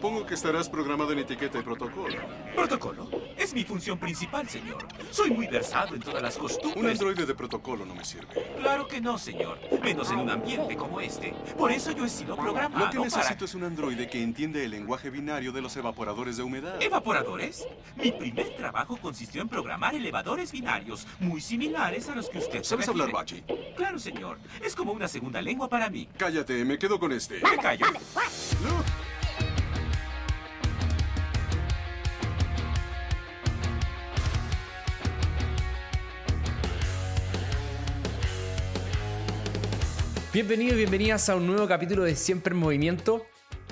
Supongo que estarás programado en etiqueta y protocolo. ¿Protocolo? Es mi función principal, señor. Soy muy versado en todas las costumbres. Un androide de protocolo no me sirve. Claro que no, señor. Menos en un ambiente como este. Por eso yo he sido programado Lo que necesito para... es un androide que entiende el lenguaje binario de los evaporadores de humedad. ¿Evaporadores? Mi primer trabajo consistió en programar elevadores binarios, muy similares a los que usted se ¿Sabes hablar bachi? Claro, señor. Es como una segunda lengua para mí. Cállate, me quedo con este. Me callo. Luke. Bienvenidos y bienvenidas a un nuevo capítulo de Siempre en Movimiento.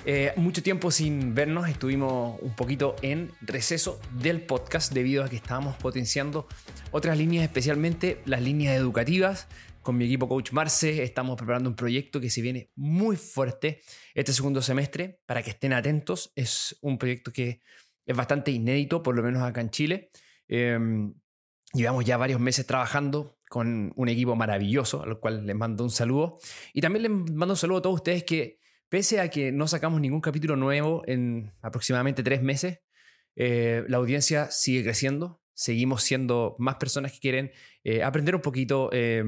Eh, mucho tiempo sin vernos, estuvimos un poquito en receso del podcast debido a que estábamos potenciando otras líneas, especialmente las líneas educativas. Con mi equipo Coach Marce estamos preparando un proyecto que se viene muy fuerte este segundo semestre. Para que estén atentos, es un proyecto que es bastante inédito, por lo menos acá en Chile. Eh, Llevamos ya varios meses trabajando con un equipo maravilloso, al cual les mando un saludo. Y también les mando un saludo a todos ustedes que, pese a que no sacamos ningún capítulo nuevo en aproximadamente tres meses, eh, la audiencia sigue creciendo. Seguimos siendo más personas que quieren eh, aprender un poquito eh,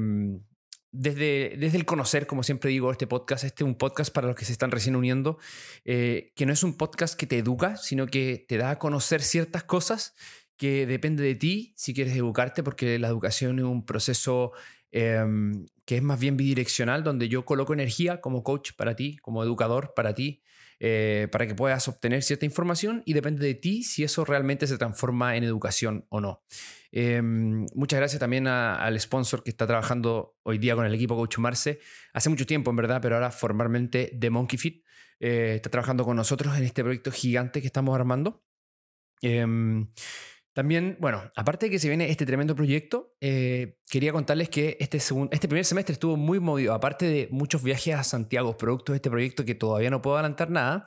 desde, desde el conocer, como siempre digo, este podcast. Este es un podcast para los que se están recién uniendo, que no es un podcast que te educa, sino que te da a conocer ciertas cosas que depende de ti si quieres educarte, porque la educación es un proceso eh, que es más bien bidireccional, donde yo coloco energía como coach para ti, como educador para ti, eh, para que puedas obtener cierta información y depende de ti si eso realmente se transforma en educación o no. Eh, muchas gracias también al sponsor que está trabajando hoy día con el equipo Coach Marce, hace mucho tiempo en verdad, pero ahora formalmente de Monkey Fit. Eh, está trabajando con nosotros en este proyecto gigante que estamos armando. También, bueno, aparte de que se viene este tremendo proyecto, eh, quería contarles que este, segun- este primer semestre estuvo muy movido, aparte de muchos viajes a Santiago, producto de este proyecto que todavía no puedo adelantar nada.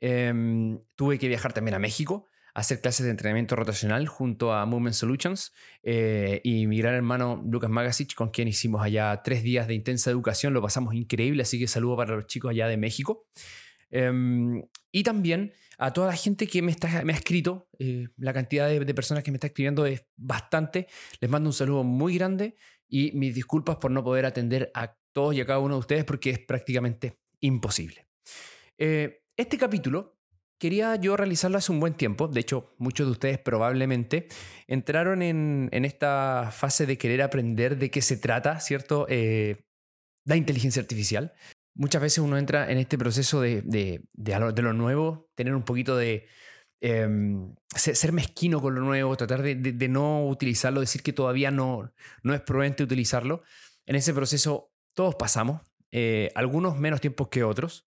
em, tuve que viajar también a México hacer clases de entrenamiento rotacional junto a Movement Solutions eh, y mi gran hermano Lucas Magasic, con quien hicimos allá tres días de intensa educación. Lo pasamos increíble, así que saludo para los chicos allá de México. Em, y también a toda la gente que me, está, me ha escrito, eh, la cantidad de, personas que me está escribiendo es bastante. Les mando un saludo muy grande y mis disculpas por no poder atender a todos y a cada uno de ustedes porque es prácticamente imposible. Eh, este capítulo quería yo realizarlo hace un buen tiempo. De hecho, muchos de ustedes probablemente entraron en, en esta fase de querer aprender de qué se trata, ¿cierto? Eh, la inteligencia artificial muchas veces uno entra en este proceso de, de, de, lo, nuevo, tener un poquito de em, ser, mezquino con lo nuevo, tratar de, no utilizarlo, decir que todavía no, no es prudente utilizarlo. En ese proceso todos pasamos, eh, algunos menos tiempos que otros.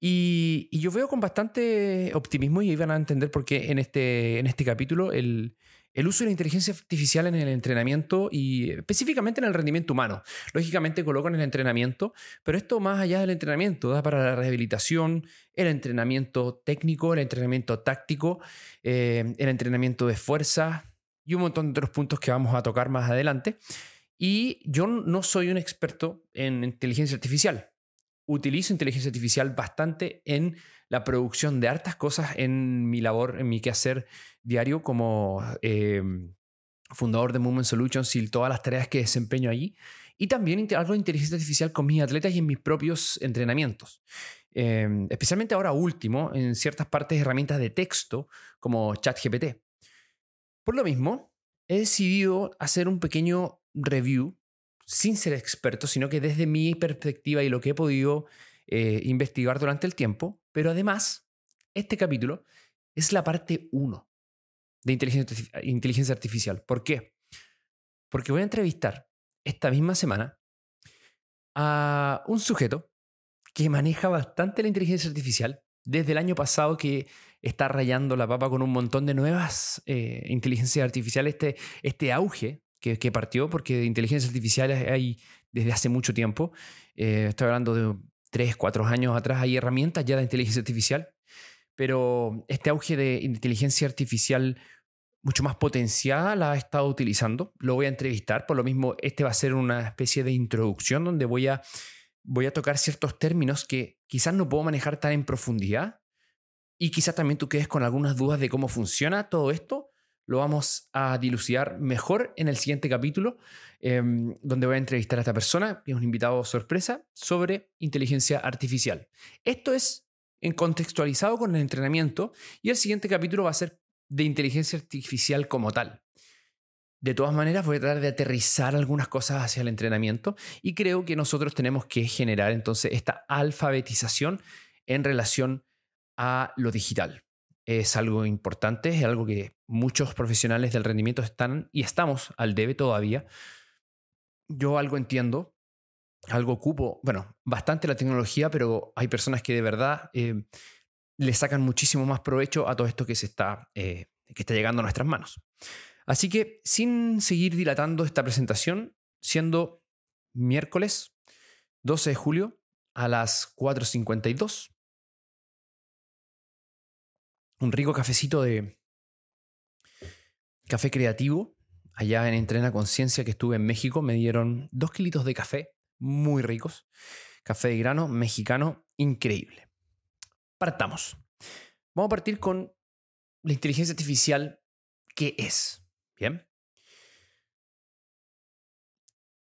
Y, y yo veo con bastante optimismo y iban a entender por qué en este, en este capítulo el, el uso de la inteligencia artificial en el entrenamiento y específicamente en el rendimiento humano. Lógicamente coloco en el entrenamiento, pero esto más allá del entrenamiento, da para la rehabilitación, el entrenamiento técnico, el entrenamiento táctico, eh, el entrenamiento de fuerza y un montón de otros puntos que vamos a tocar más adelante. Y yo no soy un experto en inteligencia artificial. Utilizo inteligencia artificial bastante en la producción de hartas cosas en mi labor, en mi quehacer diario como eh, fundador de Movement Solutions y todas las tareas que desempeño allí. Y también algo de inteligencia artificial con mis atletas y en mis propios entrenamientos. Eh, especialmente ahora último, en ciertas partes de herramientas de texto como ChatGPT. Por lo mismo, he decidido hacer un pequeño review sin ser experto, sino que desde mi perspectiva y lo que he podido eh, investigar durante el tiempo. Pero además, este capítulo es la parte 1 de inteligencia, artifi- inteligencia artificial. ¿Por qué? Porque voy a entrevistar esta misma semana a un sujeto que maneja bastante la inteligencia artificial desde el año pasado que está rayando la papa con un montón de nuevas eh, inteligencias artificiales, este, este auge que, partió, porque de inteligencia artificial hay desde hace mucho tiempo. Eh, estoy hablando de tres, cuatro años atrás, hay herramientas ya de inteligencia artificial, pero este auge de inteligencia artificial mucho más potenciada la ha estado utilizando. Lo voy a entrevistar, por lo mismo este va a ser una especie de introducción donde voy a, voy a tocar ciertos términos que quizás no puedo manejar tan en profundidad, y quizás también tú quedes con algunas dudas de cómo funciona todo esto, lo vamos a dilucidar mejor en el siguiente capítulo, em, donde voy a entrevistar a esta persona, que es un invitado sorpresa, sobre inteligencia artificial. Esto es contextualizado con el entrenamiento y el siguiente capítulo va a ser de inteligencia artificial como tal. De todas maneras, voy a tratar de aterrizar algunas cosas hacia el entrenamiento y creo que nosotros tenemos que generar entonces esta alfabetización en relación a lo digital es algo importante, es algo que muchos profesionales del rendimiento están y estamos al debe todavía. Yo algo entiendo, algo ocupo, bueno, bastante la tecnología, pero hay personas que de verdad eh, le sacan muchísimo más provecho a todo esto que se está, eh, que está llegando a nuestras manos. Así que sin seguir dilatando esta presentación, siendo miércoles 12 de julio a las 4.52, un rico cafecito de café creativo. Allá en Entrena Conciencia que estuve en México me dieron dos kilitos de café muy ricos. Café de grano mexicano increíble. Partamos. Vamos a partir con la inteligencia artificial. ¿Qué es? Bien.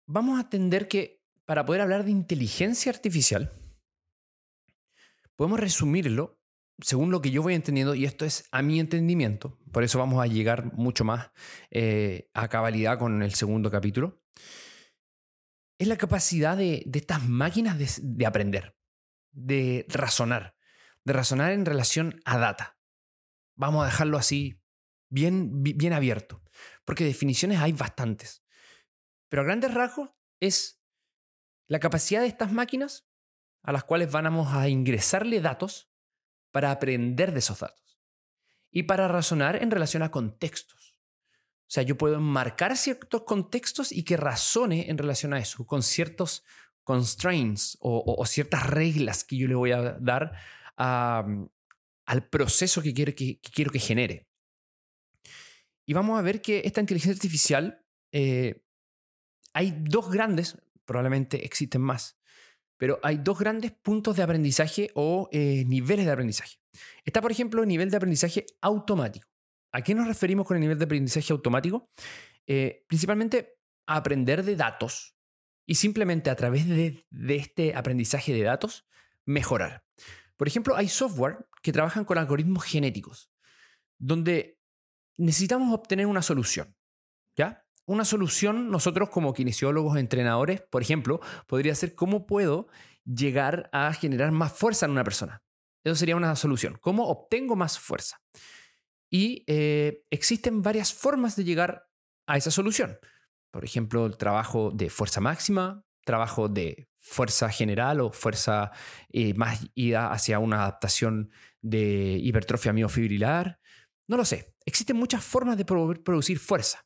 Vamos a entender que para poder hablar de inteligencia artificial, podemos resumirlo según lo que yo voy entendiendo, y esto es a mi entendimiento, por eso vamos a llegar mucho más eh, a cabalidad con el segundo capítulo, es la capacidad de, estas máquinas de, aprender, de razonar, de razonar en relación a data. Vamos a dejarlo así bien, bien abierto, porque definiciones hay bastantes. Pero a grandes rasgos es la capacidad de estas máquinas a las cuales vamos a ingresarle datos para aprender de esos datos y para razonar en relación a contextos. O sea, yo puedo marcar ciertos contextos y que razone en relación a eso, con ciertos constraints o, ciertas reglas que yo le voy a dar al proceso que quiero que, quiero que genere. Y vamos a ver que esta inteligencia artificial, eh, hay dos grandes, probablemente existen más, pero hay dos grandes puntos de aprendizaje o eh, niveles de aprendizaje. Está, por ejemplo, el nivel de aprendizaje automático. ¿A qué nos referimos con el nivel de aprendizaje automático? Eh, principalmente a aprender de datos y simplemente a través de, de este aprendizaje de datos mejorar. Por ejemplo, hay software que trabajan con algoritmos genéticos, donde necesitamos obtener una solución. ¿Ya? Una solución nosotros como kinesiólogos, entrenadores, por ejemplo, podría ser cómo puedo llegar a generar más fuerza en una persona. Eso sería una solución. ¿Cómo obtengo más fuerza? Y eh, existen varias formas de llegar a esa solución. Por ejemplo, el trabajo de fuerza máxima, trabajo de fuerza general o fuerza eh, más ida hacia una adaptación de hipertrofia miofibrilar. No lo sé. Existen muchas formas de producir fuerza.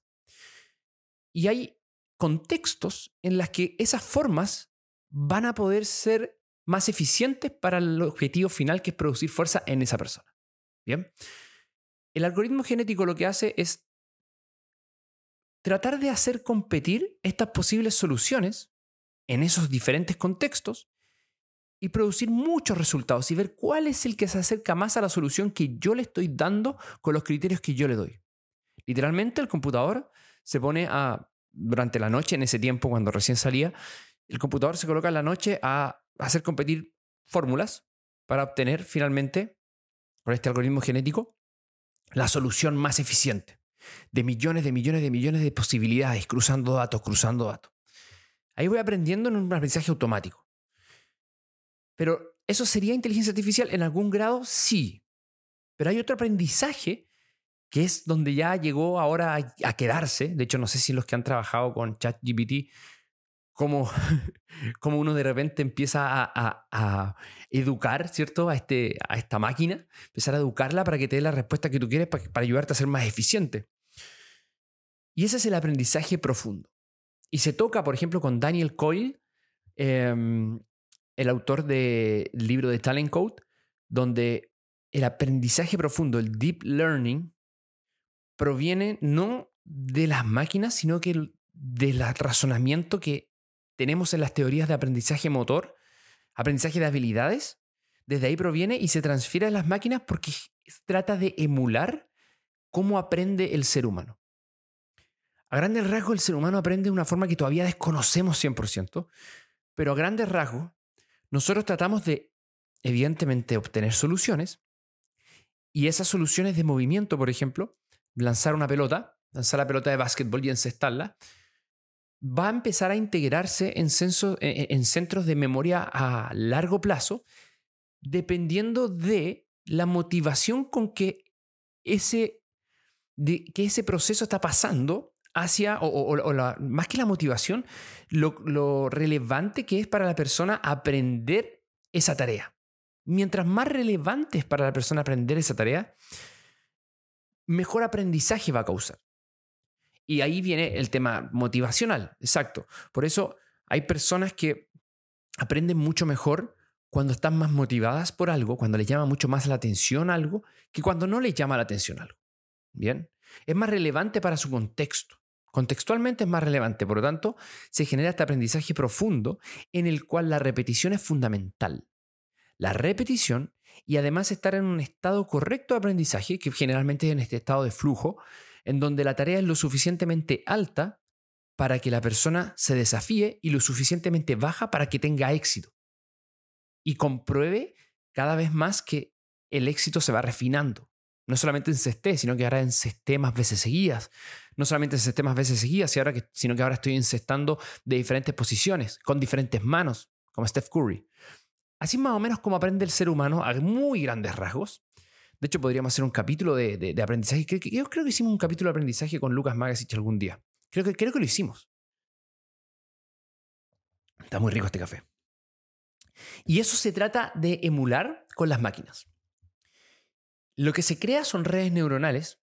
Y hay contextos en las que esas formas van a poder ser más eficientes para el objetivo final que es producir fuerza en esa persona. Bien. El algoritmo genético lo que hace es tratar de hacer competir estas posibles soluciones en esos diferentes contextos y producir muchos resultados y ver cuál es el que se acerca más a la solución que yo le estoy dando con los criterios que yo le doy. Literalmente el computador se pone a, durante la noche, en ese tiempo cuando recién salía, el computador se coloca en la noche a hacer competir fórmulas para obtener finalmente, con este algoritmo genético, la solución más eficiente de millones de millones de millones de posibilidades, cruzando datos, cruzando datos. Ahí voy aprendiendo en un aprendizaje automático. Pero ¿eso sería inteligencia artificial? En algún grado, sí. Pero hay otro aprendizaje que es donde ya llegó ahora a, quedarse. De hecho, no sé si los que han trabajado con ChatGPT, como, como uno de repente empieza a, educar, ¿cierto? A, este, a esta máquina, empezar a educarla para que te dé la respuesta que tú quieres para, ayudarte a ser más eficiente. Y ese es el aprendizaje profundo. Y se toca, por ejemplo, con Daniel Coyle, em, el autor del libro de Talent Code, donde el aprendizaje profundo, el deep learning, proviene no de las máquinas, sino que del razonamiento que tenemos en las teorías de aprendizaje motor, aprendizaje de habilidades, desde ahí proviene y se transfiere a las máquinas porque trata de emular cómo aprende el ser humano. A grandes rasgos, el ser humano aprende de una forma que todavía desconocemos 100%, pero a grandes rasgos, nosotros tratamos de, evidentemente, obtener soluciones y esas soluciones de movimiento, por ejemplo, lanzar una pelota, lanzar la pelota de básquetbol y encestarla, va a empezar a integrarse en, en centros de memoria a largo plazo, dependiendo de la motivación con que ese, que ese proceso está pasando hacia, o, más que la motivación, lo, relevante que es para la persona aprender esa tarea. Mientras más relevante es para la persona aprender esa tarea, mejor aprendizaje va a causar. Y ahí viene el tema motivacional, exacto. Por eso hay personas que aprenden mucho mejor cuando están más motivadas por algo, cuando les llama mucho más la atención algo, que cuando no les llama la atención algo. Bien, es más relevante para su contexto. Contextualmente es más relevante, por lo tanto, se genera este aprendizaje profundo en el cual la repetición es fundamental. La repetición y además estar en un estado correcto de aprendizaje, que generalmente es en este estado de flujo, en donde la tarea es lo suficientemente alta para que la persona se desafíe y lo suficientemente baja para que tenga éxito. Y compruebe cada vez más que el éxito se va refinando. No solamente encesté, sino que ahora encesté más veces seguidas. No solamente encesté más veces seguidas, sino que ahora estoy encestando de diferentes posiciones, con diferentes manos, como Steph Curry. Así más o menos como aprende el ser humano a muy grandes rasgos. De hecho, podríamos hacer un capítulo de, aprendizaje. Yo creo que hicimos un capítulo de aprendizaje con Lucas Magasich algún día. Creo que, creo que lo hicimos. Está muy rico este café. Y eso se trata de emular con las máquinas. Lo que se crea son redes neuronales,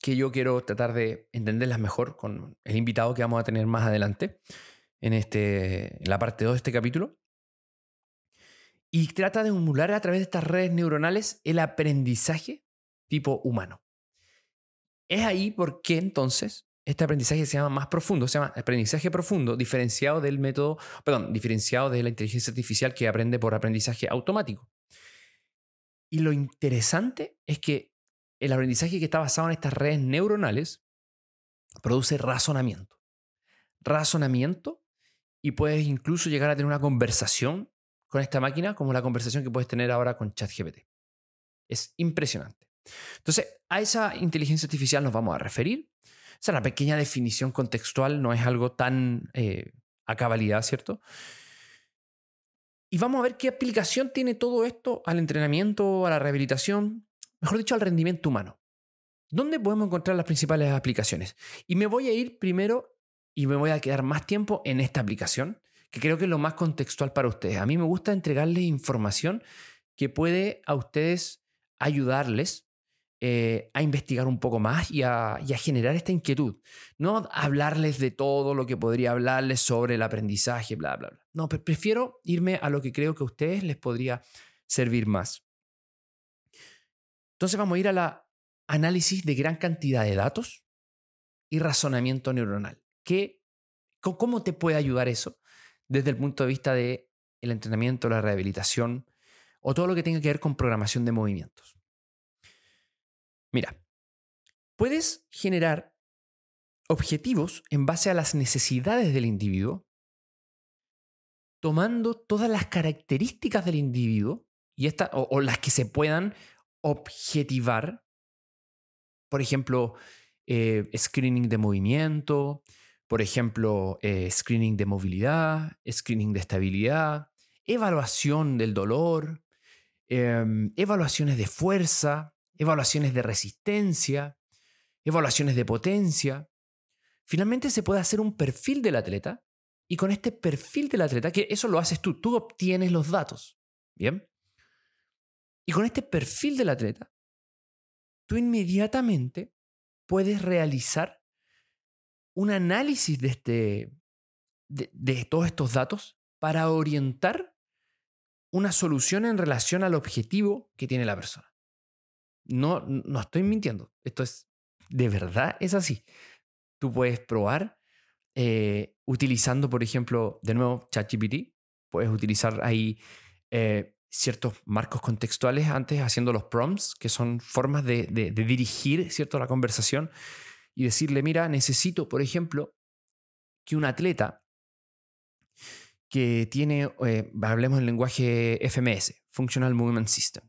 que yo quiero tratar de entenderlas mejor con el invitado que vamos a tener más adelante en, este, en la parte 2 de este capítulo. Y trata de emular a través de estas redes neuronales el aprendizaje tipo humano. Es ahí por qué entonces este aprendizaje se llama más profundo, se llama aprendizaje profundo, diferenciado del método, perdón, diferenciado de la inteligencia artificial que aprende por aprendizaje automático. Y lo interesante es que el aprendizaje que está basado en estas redes neuronales produce razonamiento. Razonamiento y puedes incluso llegar a tener una conversación con esta máquina como la conversación que puedes tener ahora con ChatGPT. Es impresionante. Entonces, a esa inteligencia artificial nos vamos a referir. O sea, la pequeña definición contextual no es algo tan eh, a cabalidad, ¿cierto? Y vamos a ver qué aplicación tiene todo esto al entrenamiento, a la rehabilitación, mejor dicho, al rendimiento humano. ¿Dónde podemos encontrar las principales aplicaciones? Y me voy a ir primero y me voy a quedar más tiempo en esta aplicación, que creo que es lo más contextual para ustedes. A mí me gusta entregarles información que puede a ustedes ayudarles eh, a investigar un poco más y a, generar esta inquietud. No hablarles de todo lo que podría hablarles sobre el aprendizaje, bla, bla, bla. No, prefiero irme a lo que creo que a ustedes les podría servir más. Entonces vamos a ir a la análisis de gran cantidad de datos y razonamiento neuronal. ¿Qué, ¿Cómo te puede ayudar eso desde el punto de vista del el entrenamiento, la rehabilitación o todo lo que tenga que ver con programación de movimientos? Mira, puedes generar objetivos en base a las necesidades del individuo, tomando todas las características del individuo y o, las que se puedan objetivar. Por ejemplo, eh, screening de movimiento, por ejemplo, eh, screening de movilidad, screening de estabilidad, evaluación del dolor, em, evaluaciones de fuerza, evaluaciones de resistencia, evaluaciones de potencia. Finalmente se puede hacer un perfil del atleta y con este perfil del atleta, que eso lo haces tú, tú obtienes los datos. Bien. Y con este perfil del atleta, tú inmediatamente puedes realizar un análisis de, este, de, de todos estos datos para orientar una solución en relación al objetivo que tiene la persona. No, no estoy mintiendo. Esto es, de verdad es así. Tú puedes probar eh, utilizando, por ejemplo, de nuevo ChatGPT. Puedes utilizar ahí eh, ciertos marcos contextuales antes haciendo los prompts, que son formas de, dirigir ¿cierto? la conversación y decirle, mira, necesito, por ejemplo, que un atleta que tiene, eh, hablemos en lenguaje FMS, Functional Movement System,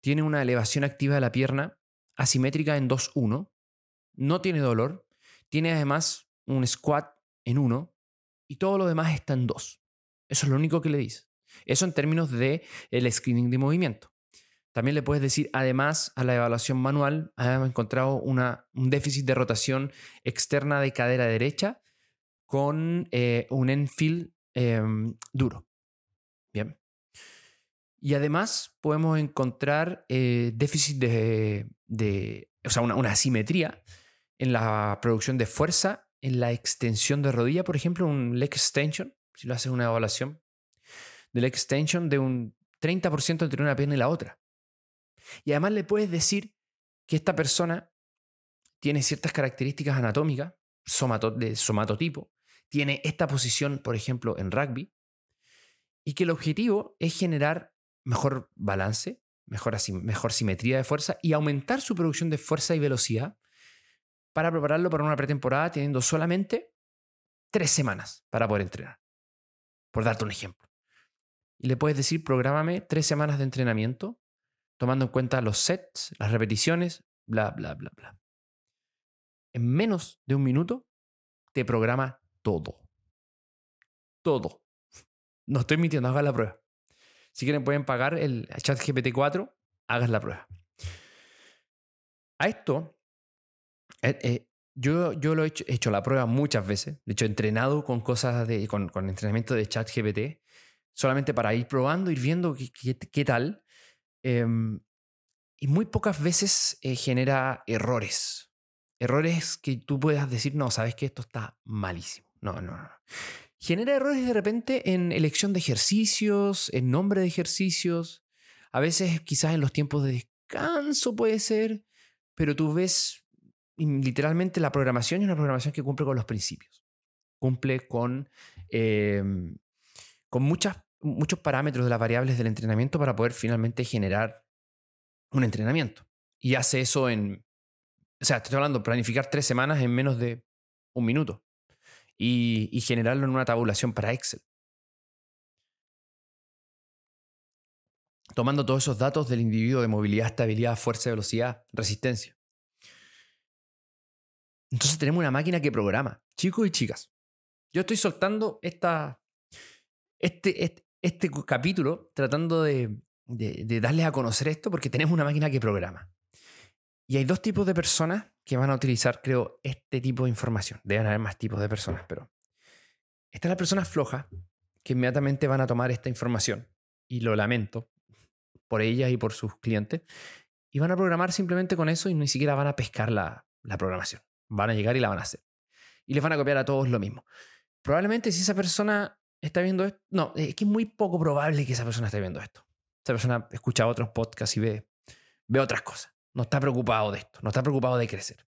tiene una elevación activa de la pierna asimétrica en 2-1, no tiene dolor, tiene además un squat en 1 y todo lo demás está en 2. Eso es lo único que le dice. Eso en términos de el screening de movimiento. También le puedes decir, además, a la evaluación manual, hemos encontrado un déficit de rotación externa de cadera derecha con eh, un enfield em, duro. Bien. Y además podemos encontrar eh, déficit de, o sea, una, una, asimetría en la producción de fuerza, en la extensión de rodilla, por ejemplo, un leg extension, si lo haces una evaluación, del extension de un 30% entre una pierna y la otra. Y además le puedes decir que esta persona tiene ciertas características anatómicas de somatotipo, tiene esta posición, por ejemplo, en rugby, y que el objetivo es generar mejor balance, mejor, mejor simetría de fuerza y aumentar su producción de fuerza y velocidad para prepararlo para una pretemporada teniendo solamente tres semanas para poder entrenar. Por darte un ejemplo y le puedes decir, prográmame tres semanas de entrenamiento, tomando en cuenta los sets, las repeticiones, bla, bla, bla, bla. En menos de un minuto te programa todo. Todo. No estoy mintiendo, hagas la prueba. Si quieren pueden pagar el chat GPT-4, hagas la prueba. A esto, eh, eh, yo, yo lo he hecho, la prueba muchas veces. De hecho, he entrenado con cosas de, con, entrenamiento de chat GPT solamente para ir probando, ir viendo qué, tal. Em, y muy pocas veces eh, genera errores. Errores que tú puedas decir, no, sabes que esto está malísimo. No, no, no. Genera errores de repente en elección de ejercicios, en nombre de ejercicios. A veces quizás en los tiempos de descanso puede ser, pero tú ves literalmente la programación y una programación que cumple con los principios. Cumple con, em, con muchas muchos parámetros de las variables del entrenamiento para poder finalmente generar un entrenamiento. Y hace eso en, o sea, estoy hablando, planificar tres semanas en menos de un minuto y, y generarlo en una tabulación para Excel. Tomando todos esos datos del individuo de movilidad, estabilidad, fuerza, velocidad, resistencia. Entonces tenemos una máquina que programa, chicos y chicas. Yo estoy soltando esta, este, este, este capítulo tratando de, darles a conocer esto porque tenemos una máquina que programa. Y hay dos tipos de personas que van a utilizar, creo, este tipo de información. Deben haber más tipos de personas, pero están las personas flojas que inmediatamente van a tomar esta información, y lo lamento por ellas y por sus clientes, y van a programar simplemente con eso y ni siquiera van a pescar la, la programación. Van a llegar y la van a hacer. Y les van a copiar a todos lo mismo. Probablemente si esa persona está viendo esto. No, es que es muy poco probable que esa persona esté viendo esto. Esa persona escucha otros podcasts y ve, ve otras cosas. No está preocupado de esto, no está preocupado de crecer.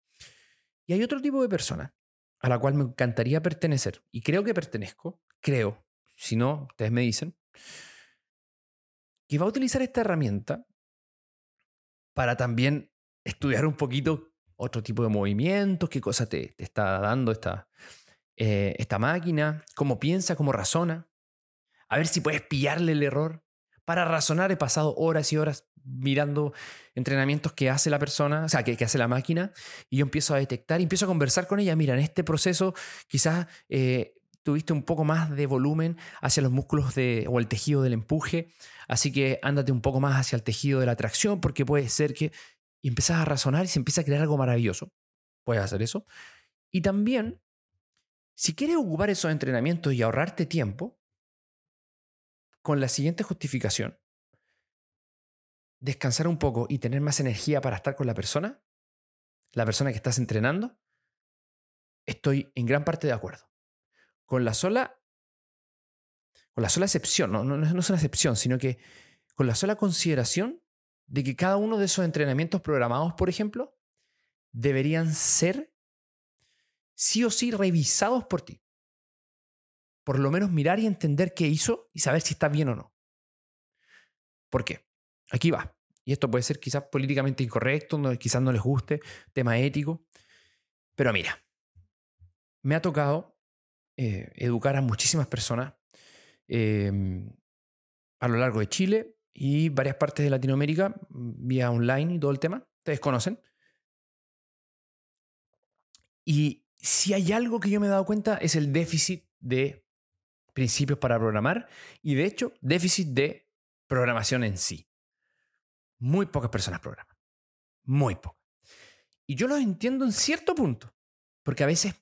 Y hay otro tipo de persona a la cual me encantaría pertenecer, y creo que pertenezco, creo, si no, ustedes me dicen, que va a utilizar esta herramienta para también estudiar un poquito otro tipo de movimientos, qué cosa te, te está dando esta, eh, esta máquina, cómo piensa, cómo razona, a ver si puedes pillarle el error. Para razonar he pasado horas y horas mirando entrenamientos que hace la persona, o sea, que, hace la máquina, y yo empiezo a detectar y empiezo a conversar con ella. Mira, en este proceso quizás eh, tuviste un poco más de volumen hacia los músculos de, o el tejido del empuje, así que ándate un poco más hacia el tejido de la tracción, porque puede ser que... Y empiezas a razonar y se empieza a crear algo maravilloso. Puedes hacer eso. Y también si quieres ocupar esos entrenamientos y ahorrarte tiempo, con la siguiente justificación, descansar un poco y tener más energía para estar con la persona, la persona que estás entrenando, estoy en gran parte de acuerdo. Con la sola, con la sola excepción, no, no, no es una excepción, sino que con la sola consideración de que cada uno de esos entrenamientos programados, por ejemplo, deberían ser sí o sí revisados por ti. Por lo menos mirar y entender qué hizo y saber si está bien o no. ¿Por qué? Aquí va. Y esto puede ser quizás políticamente incorrecto, quizás no les guste, tema ético. Pero mira, me ha tocado eh, educar a muchísimas personas em, a lo largo de Chile y varias partes de Latinoamérica, vía online todo el tema. Ustedes conocen. Y si hay algo que yo me he dado cuenta es el déficit de principios para programar y de hecho déficit de programación en sí. Muy pocas personas programan. Muy pocas. Y yo lo entiendo en cierto punto, porque a veces,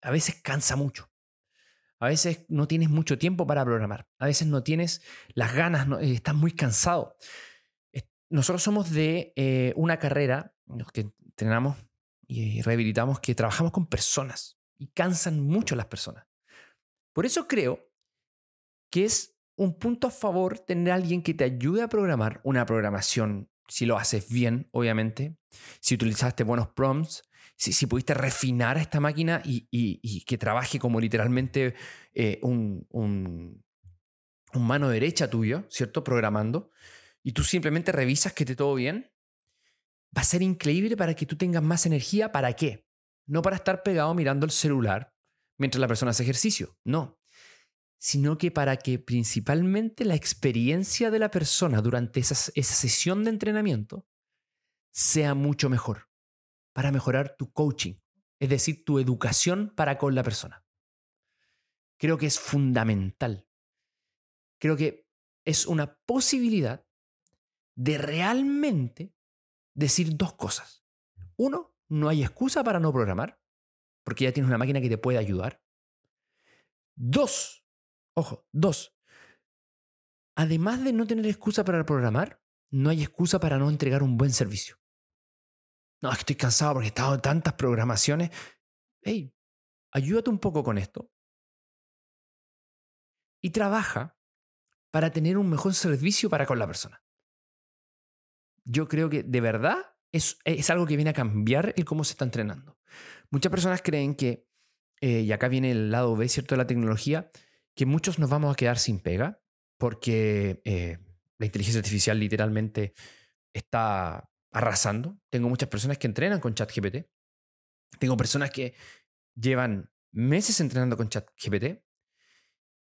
a veces cansa mucho. A veces no tienes mucho tiempo para programar. A veces no tienes las ganas, eh, estás muy cansado. Nosotros somos de eh, una carrera, los que entrenamos y rehabilitamos, que trabajamos con personas y cansan mucho las personas. Por eso creo que es un punto a favor tener a alguien que te ayude a programar una programación, si lo haces bien, obviamente, si utilizaste buenos prompts, si, si pudiste refinar esta máquina y, que trabaje como literalmente eh, un, un, un mano derecha tuyo, ¿cierto? Programando, y tú simplemente revisas que esté todo bien, va a ser increíble para que tú tengas más energía. ¿Para qué? No para estar pegado mirando el celular mientras la persona hace ejercicio, no, sino que para que principalmente la experiencia de la persona durante esa, esa sesión de entrenamiento sea mucho mejor, para mejorar tu coaching, es decir, tu educación para con la persona. Creo que es fundamental. Creo que es una posibilidad de realmente decir dos cosas. Uno, no hay excusa para no programar, porque ya tienes una máquina que te puede ayudar. Dos, ojo, dos, además de no tener excusa para programar, no hay excusa para no entregar un buen servicio. No, es que estoy cansado porque he estado en tantas programaciones. Hey, ayúdate un poco con esto. Y trabaja para tener un mejor servicio para con la persona yo creo que de verdad es, es algo que viene a cambiar el cómo se está entrenando. Muchas personas creen que, eh, y acá viene el lado B, ¿cierto?, de la tecnología, que muchos nos vamos a quedar sin pega porque eh, la inteligencia artificial literalmente está arrasando. Tengo muchas personas que entrenan con ChatGPT. Tengo personas que llevan meses entrenando con ChatGPT.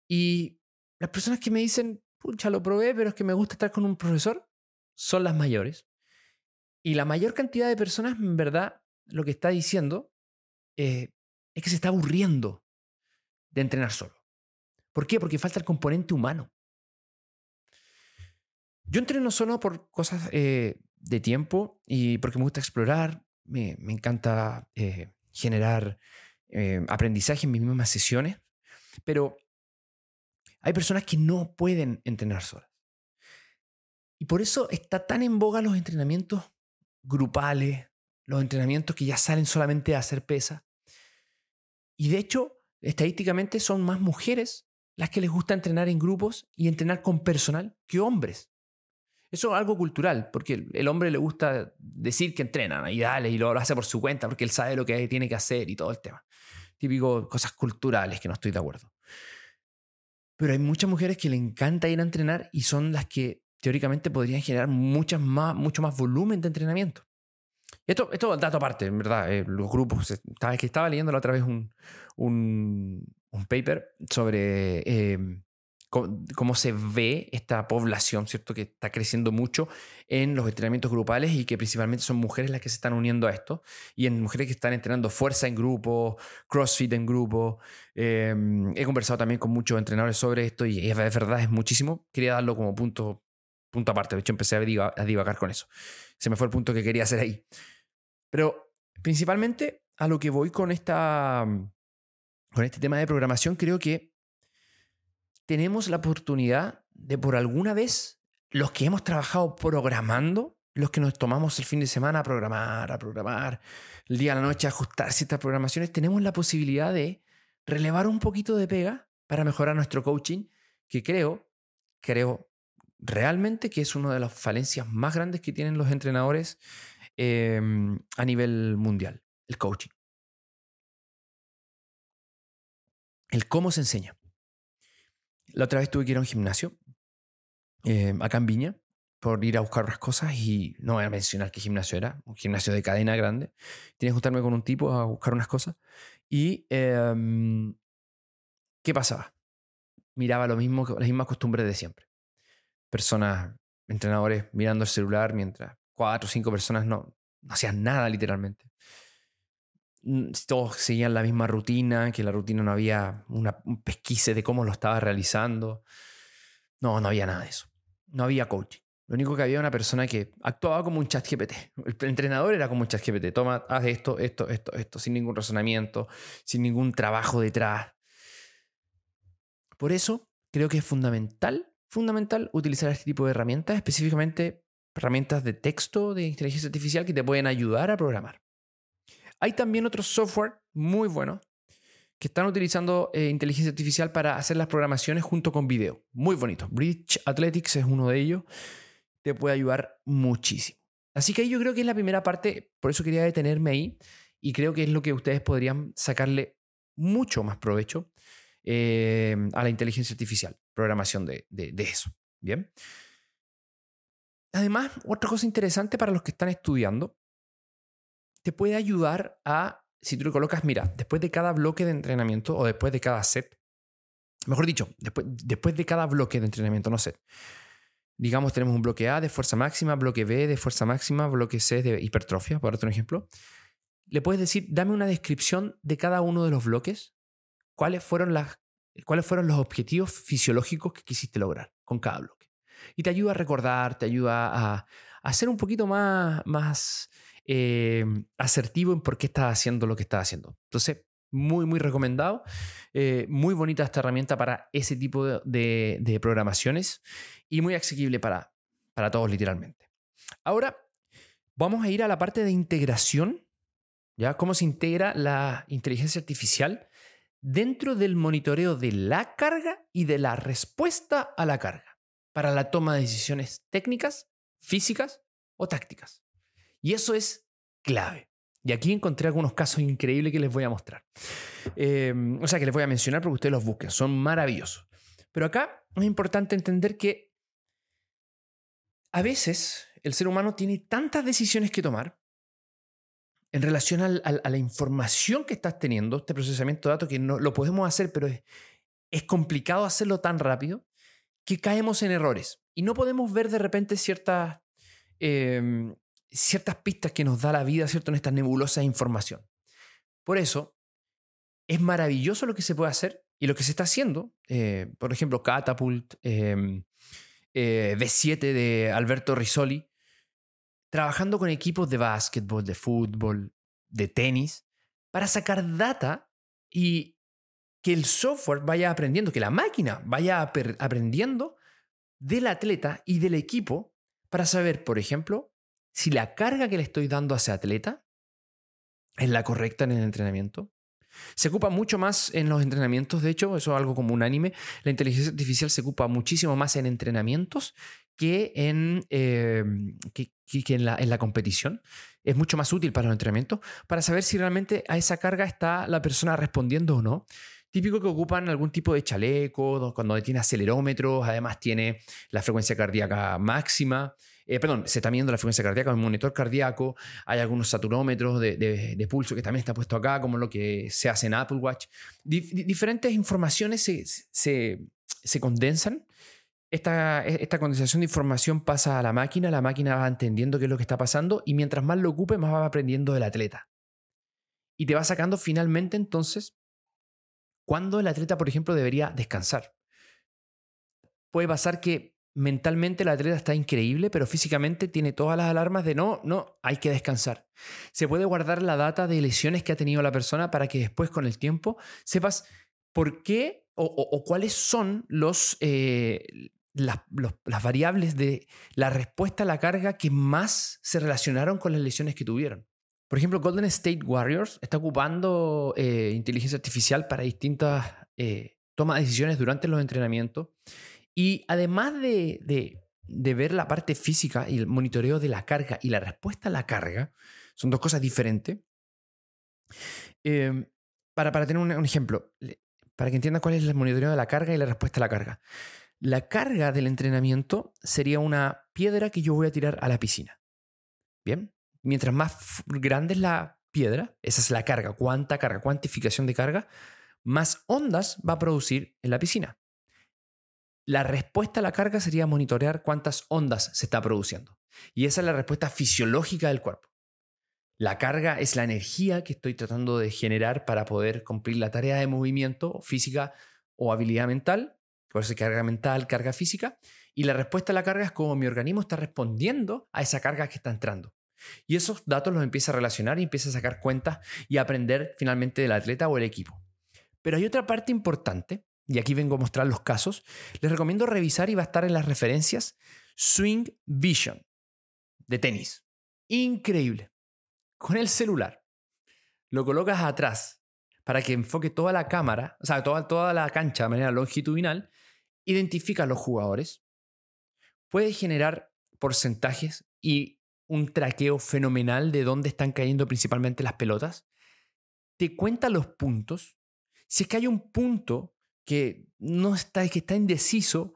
Y las personas que me dicen, pucha, lo probé, pero es que me gusta estar con un profesor, son las mayores. Y la mayor cantidad de personas, en verdad, lo que está diciendo eh, es que se está aburriendo de entrenar solo. ¿Por qué? Porque falta el componente humano. Yo entreno solo por cosas eh, de tiempo y porque me gusta explorar, me, encanta eh, generar aprendizaje en mis mismas sesiones, pero hay personas que no pueden entrenar solas. Y por eso está tan en boga los entrenamientos grupales, los entrenamientos que ya salen solamente a hacer pesa. Y de hecho, estadísticamente son más mujeres las que les gusta entrenar en grupos y entrenar con personal que hombres. Eso es algo cultural, porque el hombre le gusta decir que entrena y dale, y lo, hace por su cuenta, porque él sabe lo que tiene que hacer y todo el tema. Típico cosas culturales que no estoy de acuerdo. Pero hay muchas mujeres que le encanta ir a entrenar y son las que teóricamente podrían generar muchas más, mucho más volumen de entrenamiento. Esto, esto dato aparte, en verdad. Eh, los grupos. Estaba, que estaba leyendo otra vez un, un, un paper sobre eh, cómo, se ve esta población, ¿cierto? Que está creciendo mucho en los entrenamientos grupales y que principalmente son mujeres las que se están uniendo a esto. Y en mujeres que están entrenando fuerza en grupo, crossfit en grupo. Eh, he conversado también con muchos entrenadores sobre esto y es verdad, es muchísimo. Quería darlo como punto punto aparte. De hecho, empecé a, divagar con eso. Se me fue el punto que quería hacer ahí. Pero principalmente a lo que voy con, esta, con este tema de programación, creo que tenemos la oportunidad de por alguna vez, los que hemos trabajado programando, los que nos tomamos el fin de semana a programar, a programar, el día a la noche a ajustar ciertas programaciones, tenemos la posibilidad de relevar un poquito de pega para mejorar nuestro coaching, que creo, creo realmente que es una de las falencias más grandes que tienen los entrenadores em, a nivel mundial, el coaching. El cómo se enseña. La otra vez tuve que ir a un gimnasio, em, acá en por ir a buscar unas cosas y no voy a mencionar qué gimnasio era, un gimnasio de cadena grande. Tenía que juntarme con un tipo a buscar unas cosas. Y em, ¿qué pasaba? Miraba lo mismo, las mismas costumbres de siempre. Personas, entrenadores mirando el celular mientras cuatro o cinco personas no, hacían nada literalmente. Mm, todos seguían la misma rutina, que la rutina no había una, un pesquise de cómo lo estaba realizando. No, no había nada de eso. No había coaching. Lo único que había era una persona que actuaba como un chat GPT. El entrenador era como un chat GPT. Toma, haz esto, esto, esto, esto, sin ningún razonamiento, sin ningún trabajo detrás. Por eso creo que es fundamental, fundamental utilizar este tipo de herramientas, específicamente herramientas de texto de inteligencia artificial que te pueden ayudar a programar. Hay también otros software muy buenos que están utilizando eh, inteligencia artificial para hacer las programaciones junto con video. Muy bonito. Bridge Athletics es uno de ellos. Te puede ayudar muchísimo. Así que yo creo que es la primera parte, por eso quería detenerme ahí y creo que es lo que ustedes podrían sacarle mucho más provecho eh, a la inteligencia artificial, programación de, de eso. Bien. Además, otra cosa interesante para los que están estudiando te puede ayudar a, si tú le colocas, mira, después de cada bloque de entrenamiento o después de cada set, mejor dicho, después, después de cada bloque de entrenamiento, no set, digamos, tenemos un bloque A de fuerza máxima, bloque B de fuerza máxima, bloque C de hipertrofia, por otro ejemplo. Le puedes decir, dame una descripción de cada uno de los bloques, cuáles fueron, las, cuáles fueron los objetivos fisiológicos que quisiste lograr con cada bloque. Y te ayuda a recordar, te ayuda a, a ser un poquito más, más eh, asertivo en por qué estás haciendo lo que estás haciendo. Entonces, muy, muy recomendado. Eh, muy bonita esta herramienta para ese tipo de, programaciones y muy asequible para, para todos, literalmente. Ahora, vamos a ir a la parte de integración. ¿Ya? ¿Cómo se integra la inteligencia artificial dentro del monitoreo de la carga y de la respuesta a la carga para la toma de decisiones técnicas, físicas o tácticas? Y eso es clave. Y aquí encontré algunos casos increíbles que les voy a mostrar. Em, o sea, que les voy a mencionar porque ustedes los busquen. Son maravillosos. Pero acá es importante entender que a veces el ser humano tiene tantas decisiones que tomar en relación a la información que estás teniendo, este procesamiento de datos, que no, lo podemos hacer, pero es, es complicado hacerlo tan rápido, que caemos en errores. Y no podemos ver de repente ciertas em, ciertas pistas que nos da la vida, ¿cierto? En esta nebulosa información. Por eso, es maravilloso lo que se puede hacer y lo que se está haciendo. Eh, por ejemplo, Catapult, eh, eh, B7 de Alberto Risoli, trabajando con equipos de básquetbol, de fútbol, de tenis, para sacar data y que el software vaya aprendiendo, que la máquina vaya aprendiendo del atleta y del equipo para saber, por ejemplo, si la carga que le estoy dando a ese atleta es la correcta en el entrenamiento. Se ocupa mucho más en los entrenamientos, de hecho, eso es algo como unánime. La inteligencia artificial se ocupa muchísimo más en entrenamientos que en, eh, que, en, la, en la competición. Es mucho más útil para los entrenamientos para saber si realmente a esa carga está la persona respondiendo o no. Típico que ocupan algún tipo de chaleco, cuando tiene acelerómetros, además tiene la frecuencia cardíaca máxima. Eh, perdón, se está midiendo la frecuencia cardíaca, un monitor cardíaco, hay algunos saturómetros de, pulso que también está puesto acá, como lo que se hace en Apple Watch. diferentes informaciones se, condensan. Esta, esta, condensación de información pasa a la máquina, la máquina va entendiendo qué es lo que está pasando y mientras más lo ocupe, más va aprendiendo del atleta. Y te va sacando finalmente entonces cuándo el atleta, por ejemplo, debería descansar. Puede pasar que mentalmente el atleta está increíble, pero físicamente tiene todas las alarmas de no, no, hay que descansar. Se puede guardar la data de lesiones que ha tenido la persona para que después con el tiempo sepas por qué o, cuáles son los, eh, las, variables de la respuesta a la carga que más se relacionaron con las lesiones que tuvieron. Por ejemplo, Golden State Warriors está ocupando eh, inteligencia artificial para distintas eh, tomas de decisiones durante los entrenamientos y además de, ver la parte física y el monitoreo de la carga y la respuesta a la carga, son dos cosas diferentes. Em, para, tener un, ejemplo, para que entiendas cuál es el monitoreo de la carga y la respuesta a la carga. La carga del entrenamiento sería una piedra que yo voy a tirar a la piscina. Bien, mientras más grande es la piedra, esa es la carga, cuánta carga, cuantificación de carga, más ondas va a producir en la piscina. La respuesta a la carga sería monitorear cuántas ondas se está produciendo. Y esa es la respuesta fisiológica del cuerpo. La carga es la energía que estoy tratando de generar para poder cumplir la tarea de movimiento física o habilidad mental, por eso carga mental, carga física, y la respuesta a la carga es cómo mi organismo está respondiendo a esa carga que está entrando. Y esos datos los empieza a relacionar y empieza a sacar cuentas y a aprender finalmente del atleta o el equipo. Pero hay otra parte importante, y aquí vengo a mostrar los casos. Les recomiendo revisar y va a estar en las referencias Swing Vision de tenis. Increíble con el celular, lo colocas atrás para que enfoque toda la cámara, o sea, toda, toda la cancha de manera longitudinal, identifica a los jugadores, puede generar porcentajes y un traqueo fenomenal de dónde están cayendo principalmente las pelotas, te cuenta los puntos. Si es que hay un punto que no está, que está indeciso,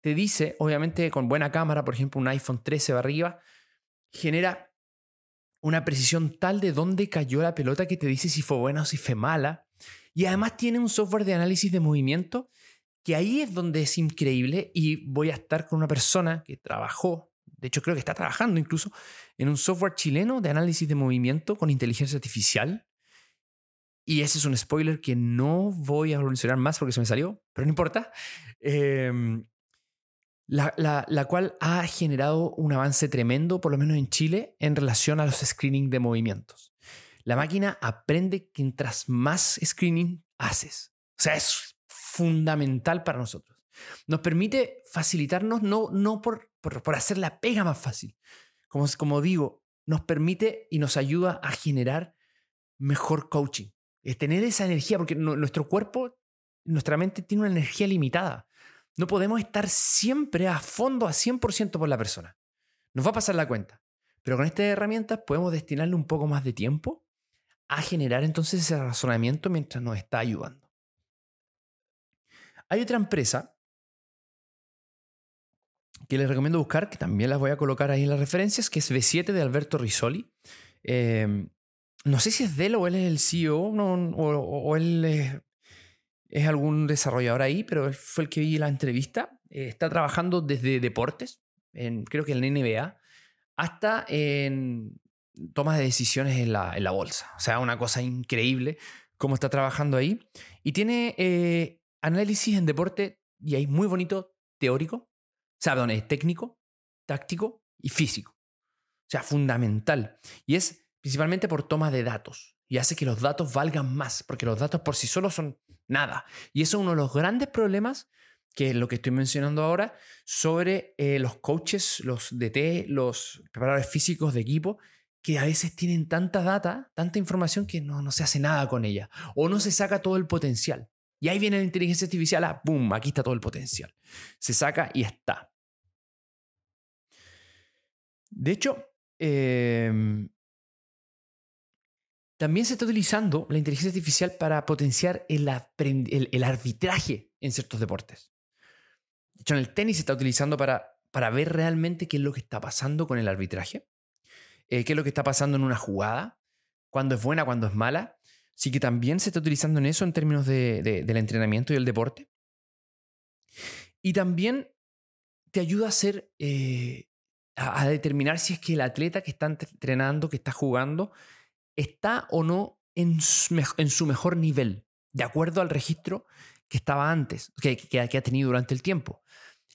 te dice, obviamente con buena cámara, por ejemplo un iPhone 13 va arriba, genera una precisión tal de dónde cayó la pelota que te dice si fue buena o si fue mala. Y además tiene un software de análisis de movimiento que ahí es donde es increíble y voy a estar con una persona que trabajó, de hecho creo que está trabajando incluso, en un software chileno de análisis de movimiento con inteligencia artificial. Y ese es un spoiler que no voy a mencionar más porque se me salió, pero no importa. Eh, la, cual ha generado un avance tremendo, por lo menos en Chile, en relación a los screening de movimientos. La máquina aprende que mientras más screening haces. O sea, es fundamental para nosotros. Nos permite facilitarnos, no, no por, por, hacer la pega más fácil. Como, como digo, nos permite y nos ayuda a generar mejor coaching. Es tener esa energía, porque nuestro cuerpo, nuestra mente tiene una energía limitada. No podemos estar siempre a fondo, a 100% por la persona. Nos va a pasar la cuenta. Pero con estas herramientas podemos destinarle un poco más de tiempo a generar entonces ese razonamiento mientras nos está ayudando. Hay otra empresa que les recomiendo buscar, que también las voy a colocar ahí en las referencias, que es B7 de Alberto Risoli. Em, no sé si es de o él es el CEO o, él es algún desarrollador ahí, pero fue el que vi la entrevista. Eh, está trabajando desde deportes, creo que en la NBA, hasta en tomas de decisiones en la, en la bolsa. O sea, una cosa increíble cómo está trabajando ahí. Y tiene eh, análisis en deporte, y ahí muy bonito, teórico, o sea, perdón, es técnico, táctico y físico. O sea, fundamental. Y es principalmente por toma de datos. Y hace que los datos valgan más, porque los datos por sí solos son nada. Y eso es uno de los grandes problemas que es lo que estoy mencionando ahora, sobre eh, los coaches, los DT, los preparadores físicos de equipo, que a veces tienen tanta data, tanta información que no, no se hace nada con ella, o no se saca todo el potencial. Y ahí viene la inteligencia artificial, ah, ¡boom! Aquí está todo el potencial. Se saca y está. De hecho, eh, también se está utilizando la inteligencia artificial para potenciar el, arbitraje en ciertos deportes. De hecho, en el tenis se está utilizando para, para ver realmente qué es lo que está pasando con el arbitraje, eh, qué es lo que está pasando en una jugada, cuándo es buena, cuándo es mala. Así que también se está utilizando en eso en términos del entrenamiento y el deporte. Y también te ayuda a hacer, eh, a determinar si es que el atleta que está entrenando, que está jugando, está o no en su, mejor nivel, de acuerdo al registro que estaba antes, que, que, ha tenido durante el tiempo.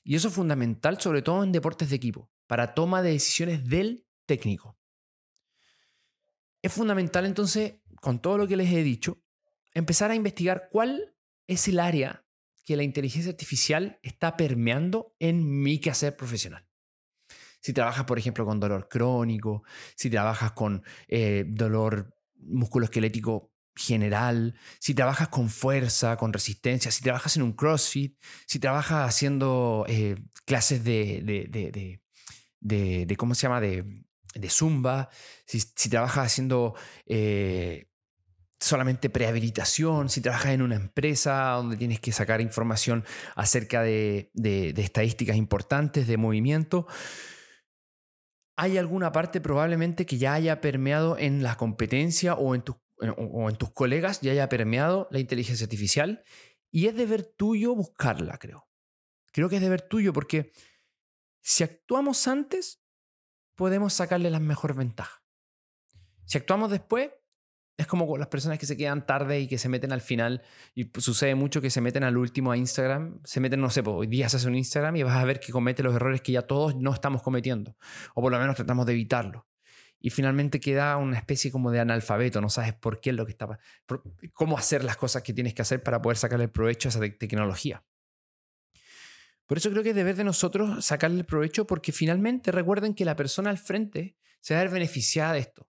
Y eso es fundamental, sobre todo en deportes de equipo, para toma de decisiones del técnico. Es fundamental entonces, con todo lo que les he dicho, empezar a investigar cuál es el área que la inteligencia artificial está permeando en mi quehacer profesional. Si trabajas, por ejemplo, con dolor crónico, si trabajas con eh, dolor musculoesquelético general, si trabajas con fuerza, con resistencia, si trabajas en un CrossFit, si trabajas haciendo eh, clases de, de, ¿cómo se llama?, de, Zumba, si, trabajas haciendo eh, solamente prehabilitación, si trabajas en una empresa donde tienes que sacar información acerca de, de estadísticas importantes, de movimiento, hay alguna parte probablemente que ya haya permeado en la competencia o en, o en tus colegas, ya haya permeado la inteligencia artificial y es deber tuyo buscarla, creo. Creo que es deber tuyo porque si actuamos antes, podemos sacarle las mejores ventajas. Si actuamos después, es como con las personas que se quedan tarde y que se meten al final, y sucede mucho que se meten al último a Instagram, se meten, no sé, hoy día se hace un Instagram y vas a ver que comete los errores que ya todos no estamos cometiendo, o por lo menos tratamos de evitarlo. Y finalmente queda una especie como de analfabeto, no sabes por qué es lo que está, cómo hacer las cosas que tienes que hacer para poder sacarle provecho a esa tecnología. Por eso creo que es deber de nosotros sacarle el provecho porque finalmente recuerden que la persona al frente se va a ver beneficiada de esto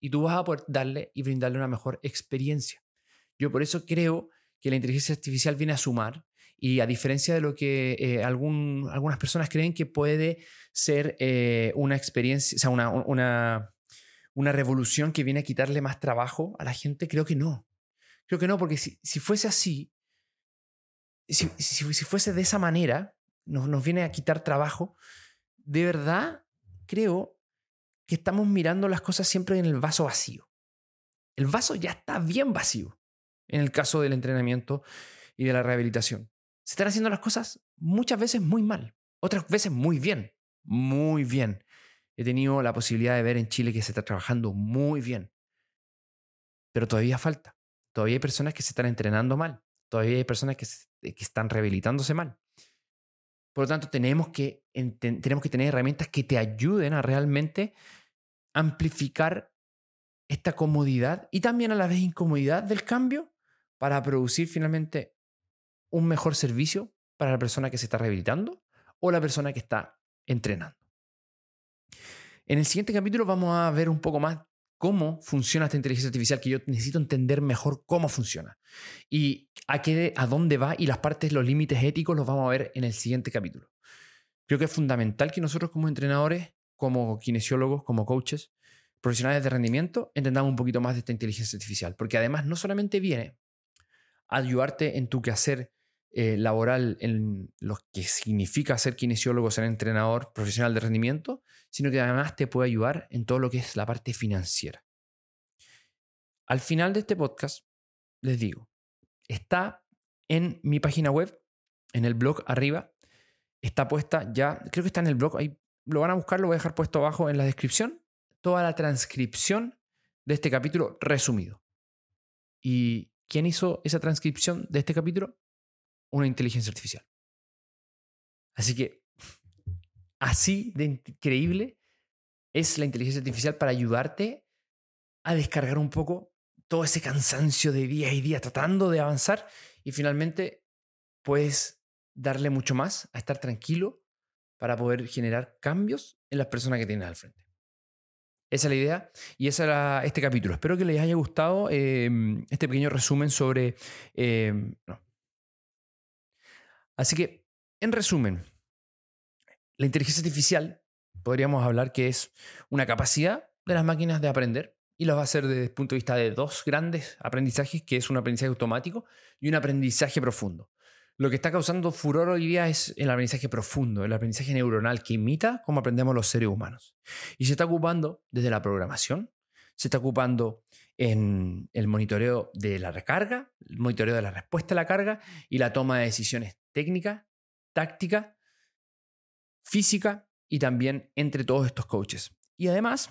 y tú vas a poder darle y brindarle una mejor experiencia. Yo por eso creo que la inteligencia artificial viene a sumar y a diferencia de lo que eh, algunas personas creen que puede ser eh, una experiencia, o sea, una, una, una, revolución que viene a quitarle más trabajo a la gente, creo que no. Creo que no, porque si, si fuese así, si, si, si, fuese de esa manera, nos, nos viene a quitar trabajo, de verdad creo que estamos mirando las cosas siempre en el vaso vacío. El vaso ya está bien vacío en el caso del entrenamiento y de la rehabilitación. Se están haciendo las cosas muchas veces muy mal, otras veces muy bien, muy bien. He tenido la posibilidad de ver en Chile que se está trabajando muy bien, pero todavía falta. Todavía hay personas que se están entrenando mal, todavía hay personas que, que están rehabilitándose mal. Por lo tanto, tenemos que, tenemos que tener herramientas que te ayuden a realmente amplificar esta comodidad y también a la vez incomodidad del cambio para producir finalmente un mejor servicio para la persona que se está rehabilitando o la persona que está entrenando. En el siguiente capítulo vamos a ver un poco más cómo funciona esta inteligencia artificial, que yo necesito entender mejor cómo funciona y a, qué, a dónde va y las partes, los límites éticos los vamos a ver en el siguiente capítulo. Creo que es fundamental que nosotros como entrenadores, como kinesiólogos, como coaches, profesionales de rendimiento, entendamos un poquito más de esta inteligencia artificial, porque además no solamente viene a ayudarte en tu quehacer eh, laboral, en lo que significa ser kinesiólogo, ser entrenador profesional de rendimiento, sino que además te puede ayudar en todo lo que es la parte financiera. Al final de este podcast, les digo, está en mi página web, en el blog arriba, está puesta ya, creo que está en el blog, ahí lo van a buscar, lo voy a dejar puesto abajo en la descripción, toda la transcripción de este capítulo resumido. ¿Y quién hizo esa transcripción de este capítulo? Una inteligencia artificial. Así que Así de increíble es la inteligencia artificial para ayudarte a descargar un poco todo ese cansancio de día y día tratando de avanzar y finalmente puedes darle mucho más a estar tranquilo para poder generar cambios en las personas que tienes al frente. Esa es la idea y ese era este capítulo. Espero que les haya gustado em, este pequeño resumen sobre... Em, Así que, en resumen, la inteligencia artificial podríamos hablar que es una capacidad de las máquinas de aprender y lo va a hacer desde el punto de vista de dos grandes aprendizajes, que es un aprendizaje automático y un aprendizaje profundo. Lo que está causando furor hoy día es el aprendizaje profundo, el aprendizaje neuronal que imita cómo aprendemos los seres humanos. Y se está ocupando desde la programación, se está ocupando en el monitoreo de la recarga, el monitoreo de la respuesta a la carga y la toma de decisiones técnicas, tácticas física y también entre todos estos coaches. Y además,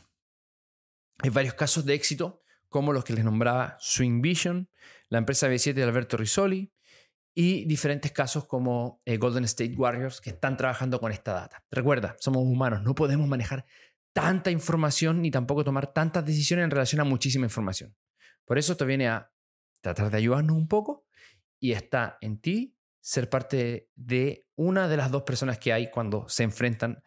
hay varios casos de éxito, como los que les nombraba Swing Vision, la empresa B7 de Alberto Risoli, y diferentes casos como eh, Golden State Warriors que están trabajando con esta data. Recuerda, somos humanos, no podemos manejar tanta información ni tampoco tomar tantas decisiones en relación a muchísima información. Por eso esto viene a tratar de ayudarnos un poco y está en ti ser parte de una de las dos personas que hay cuando se enfrentan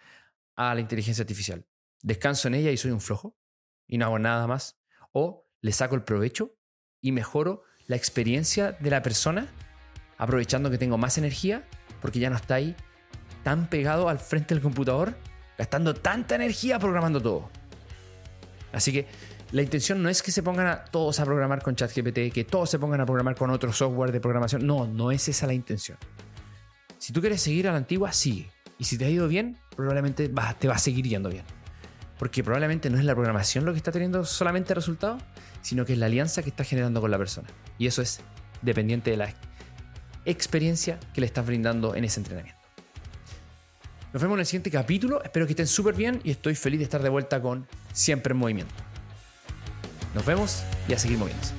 a la inteligencia artificial. Descanso en ella y soy un flojo y no hago nada más. O le saco el provecho y mejoro la experiencia de la persona aprovechando que tengo más energía porque ya no está ahí tan pegado al frente del computador, gastando tanta energía programando todo. Así que La intención no es que se pongan a todos a programar con ChatGPT, que todos se pongan a programar con otro software de programación. No, no es esa la intención. Si tú quieres seguir a la antigua, sigue. Y si te ha ido bien, probablemente te va a seguir yendo bien. Porque probablemente no es la programación lo que está teniendo solamente resultado, sino que es la alianza que está generando con la persona. Y eso es dependiente de la experiencia que le estás brindando en ese entrenamiento. Nos vemos en el siguiente capítulo. Espero que estén súper bien y estoy feliz de estar de vuelta con Siempre en Movimiento. Nos vemos y a seguir moviéndose.